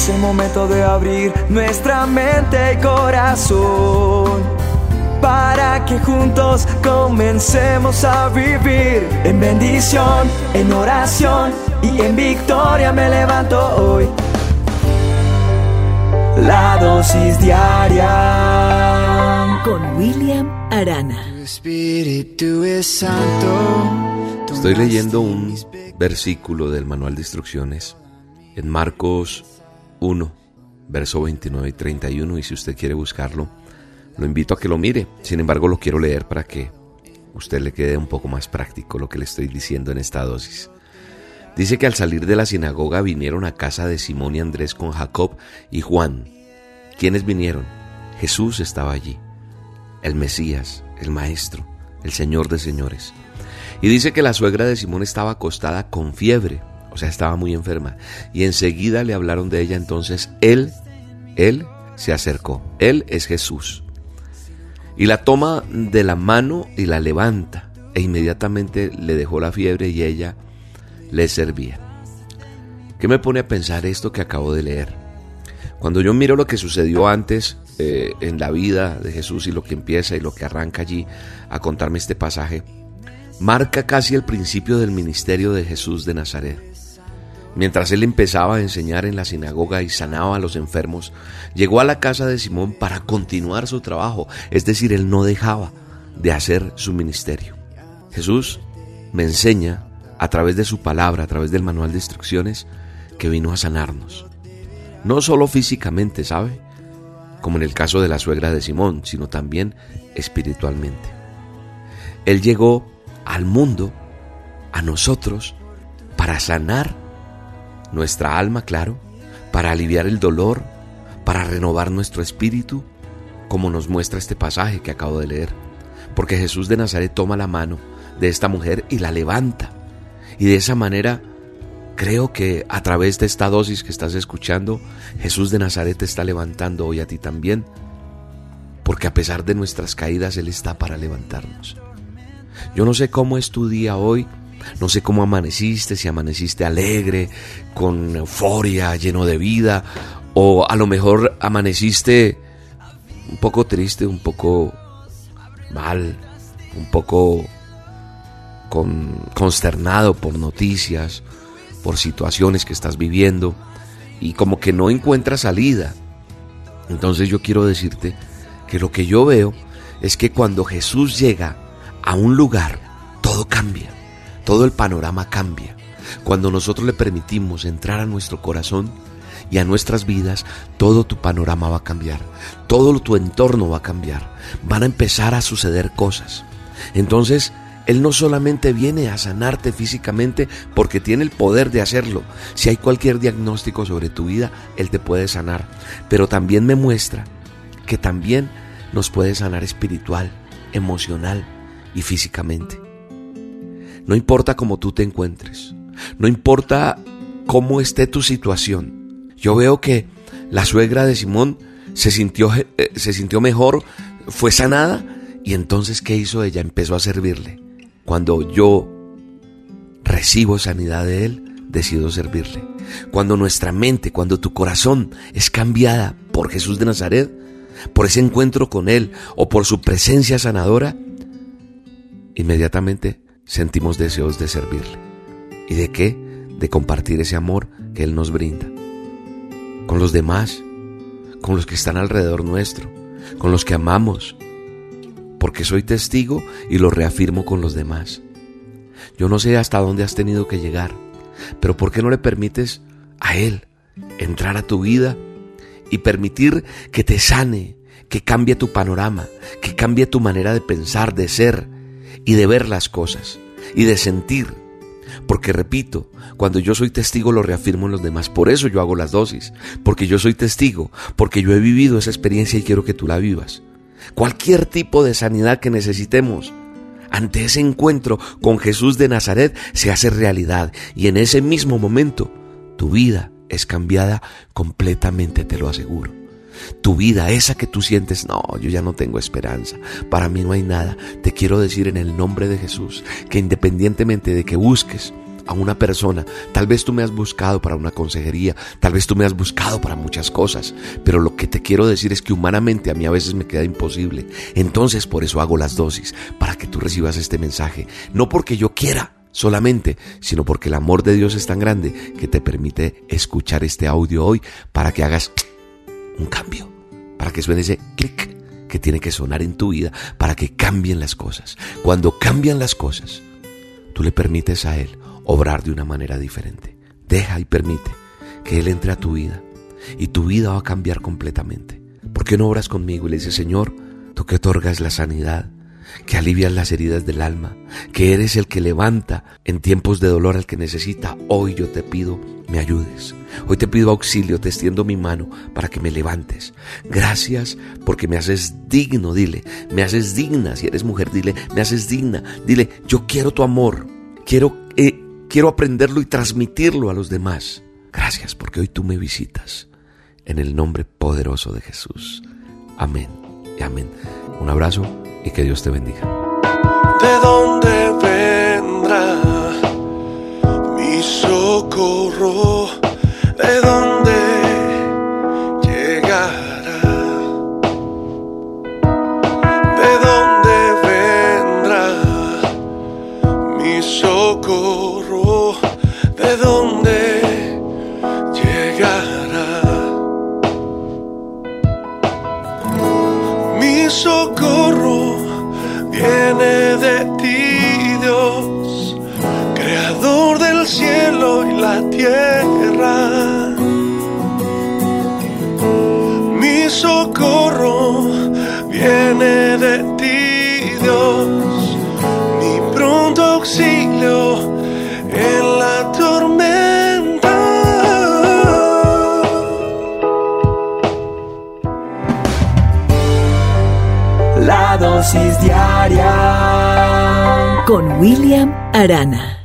Es el momento de abrir nuestra mente y corazón para que juntos comencemos a vivir en bendición, en oración y en victoria me levanto hoy. La dosis diaria con William Arana. Espíritu es santo. Estoy leyendo un versículo del manual de instrucciones en Marcos 1, verso 29 y 31 y si usted quiere buscarlo, lo invito a que lo mire. Sin embargo, lo quiero leer para que usted le quede un poco más práctico lo que le estoy diciendo en esta dosis. Dice que al salir de la sinagoga vinieron a casa de Simón y Andrés con Jacob y Juan. ¿Quiénes vinieron? Jesús estaba allí, el Mesías, el Maestro, el Señor de señores. Y dice que la suegra de Simón estaba acostada con fiebre, o sea, estaba muy enferma. Y enseguida le hablaron de ella, entonces él, él se acercó. Él es Jesús. Y la toma de la mano y la levanta. E inmediatamente le dejó la fiebre y ella le servía. ¿Qué me pone a pensar esto que acabo de leer? Cuando yo miro lo que sucedió antes eh, en la vida de Jesús y lo que empieza y lo que arranca allí a contarme este pasaje, marca casi el principio del ministerio de Jesús de Nazaret. Mientras él empezaba a enseñar en la sinagoga y sanaba a los enfermos, llegó a la casa de Simón para continuar su trabajo, es decir, él no dejaba de hacer su ministerio. Jesús me enseña a través de su palabra, a través del manual de instrucciones, que vino a sanarnos. No solo físicamente, ¿sabe? Como en el caso de la suegra de Simón, sino también espiritualmente. Él llegó al mundo, a nosotros, para sanar nuestra alma, claro, para aliviar el dolor, para renovar nuestro espíritu, como nos muestra este pasaje que acabo de leer. Porque Jesús de Nazaret toma la mano de esta mujer y la levanta. Y de esa manera creo que a través de esta dosis que estás escuchando, Jesús de Nazaret te está levantando hoy a ti también. Porque a pesar de nuestras caídas, Él está para levantarnos. Yo no sé cómo es tu día hoy, no sé cómo amaneciste, si amaneciste alegre, con euforia, lleno de vida, o a lo mejor amaneciste un poco triste, un poco mal, un poco consternado por noticias, por situaciones que estás viviendo y como que no encuentras salida. Entonces yo quiero decirte que lo que yo veo es que cuando Jesús llega a un lugar, todo cambia, todo el panorama cambia. Cuando nosotros le permitimos entrar a nuestro corazón y a nuestras vidas, todo tu panorama va a cambiar, todo tu entorno va a cambiar, van a empezar a suceder cosas. Entonces, él no solamente viene a sanarte físicamente porque tiene el poder de hacerlo. Si hay cualquier diagnóstico sobre tu vida, Él te puede sanar. Pero también me muestra que también nos puede sanar espiritual, emocional y físicamente. No importa cómo tú te encuentres, no importa cómo esté tu situación. Yo veo que la suegra de Simón se sintió, eh, se sintió mejor, fue sanada y entonces ¿qué hizo ella? Empezó a servirle. Cuando yo recibo sanidad de Él, decido servirle. Cuando nuestra mente, cuando tu corazón es cambiada por Jesús de Nazaret, por ese encuentro con Él o por su presencia sanadora, inmediatamente sentimos deseos de servirle. ¿Y de qué? De compartir ese amor que Él nos brinda. Con los demás, con los que están alrededor nuestro, con los que amamos, porque soy testigo y lo reafirmo con los demás. Yo no sé hasta dónde has tenido que llegar, pero ¿por qué no le permites a Él entrar a tu vida y permitir que te sane, que cambie tu panorama, que cambie tu manera de pensar, de ser y de ver las cosas y de sentir? Porque repito, cuando yo soy testigo lo reafirmo en los demás. Por eso yo hago las dosis. Porque yo soy testigo. Porque yo he vivido esa experiencia y quiero que tú la vivas cualquier tipo de sanidad que necesitemos. Ante ese encuentro con Jesús de Nazaret se hace realidad y en ese mismo momento tu vida es cambiada completamente, te lo aseguro. Tu vida, esa que tú sientes, no, yo ya no tengo esperanza, para mí no hay nada. Te quiero decir en el nombre de Jesús que independientemente de que busques a una persona. Tal vez tú me has buscado para una consejería, tal vez tú me has buscado para muchas cosas, pero lo que te quiero decir es que humanamente a mí a veces me queda imposible. Entonces por eso hago las dosis, para que tú recibas este mensaje, no porque yo quiera, solamente, sino porque el amor de Dios es tan grande que te permite escuchar este audio hoy para que hagas un cambio, para que suene ese clic que tiene que sonar en tu vida, para que cambien las cosas. Cuando cambian las cosas, tú le permites a Él obrar de una manera diferente. Deja y permite que Él entre a tu vida y tu vida va a cambiar completamente. ¿Por qué no obras conmigo y le dices, Señor, tú que otorgas la sanidad, que alivias las heridas del alma, que eres el que levanta en tiempos de dolor al que necesita. Hoy yo te pido me ayudes. Hoy te pido auxilio, te extiendo mi mano para que me levantes. Gracias porque me haces digno, dile, me haces digna. Si eres mujer, dile, me haces digna. Dile, yo quiero tu amor, quiero, eh, quiero aprenderlo y transmitirlo a los demás. Gracias porque hoy tú me visitas. En el nombre poderoso de Jesús. Amén amén. Un abrazo y que Dios te bendiga. ¿De dónde vendrá mi socorro? ¿De dónde llegará? ¿De dónde vendrá mi socorro? ¿De dónde llegará? Socorro tierra. Mi socorro viene de ti, Dios, mi pronto auxilio en la tormenta. La dosis diaria Con William Arana.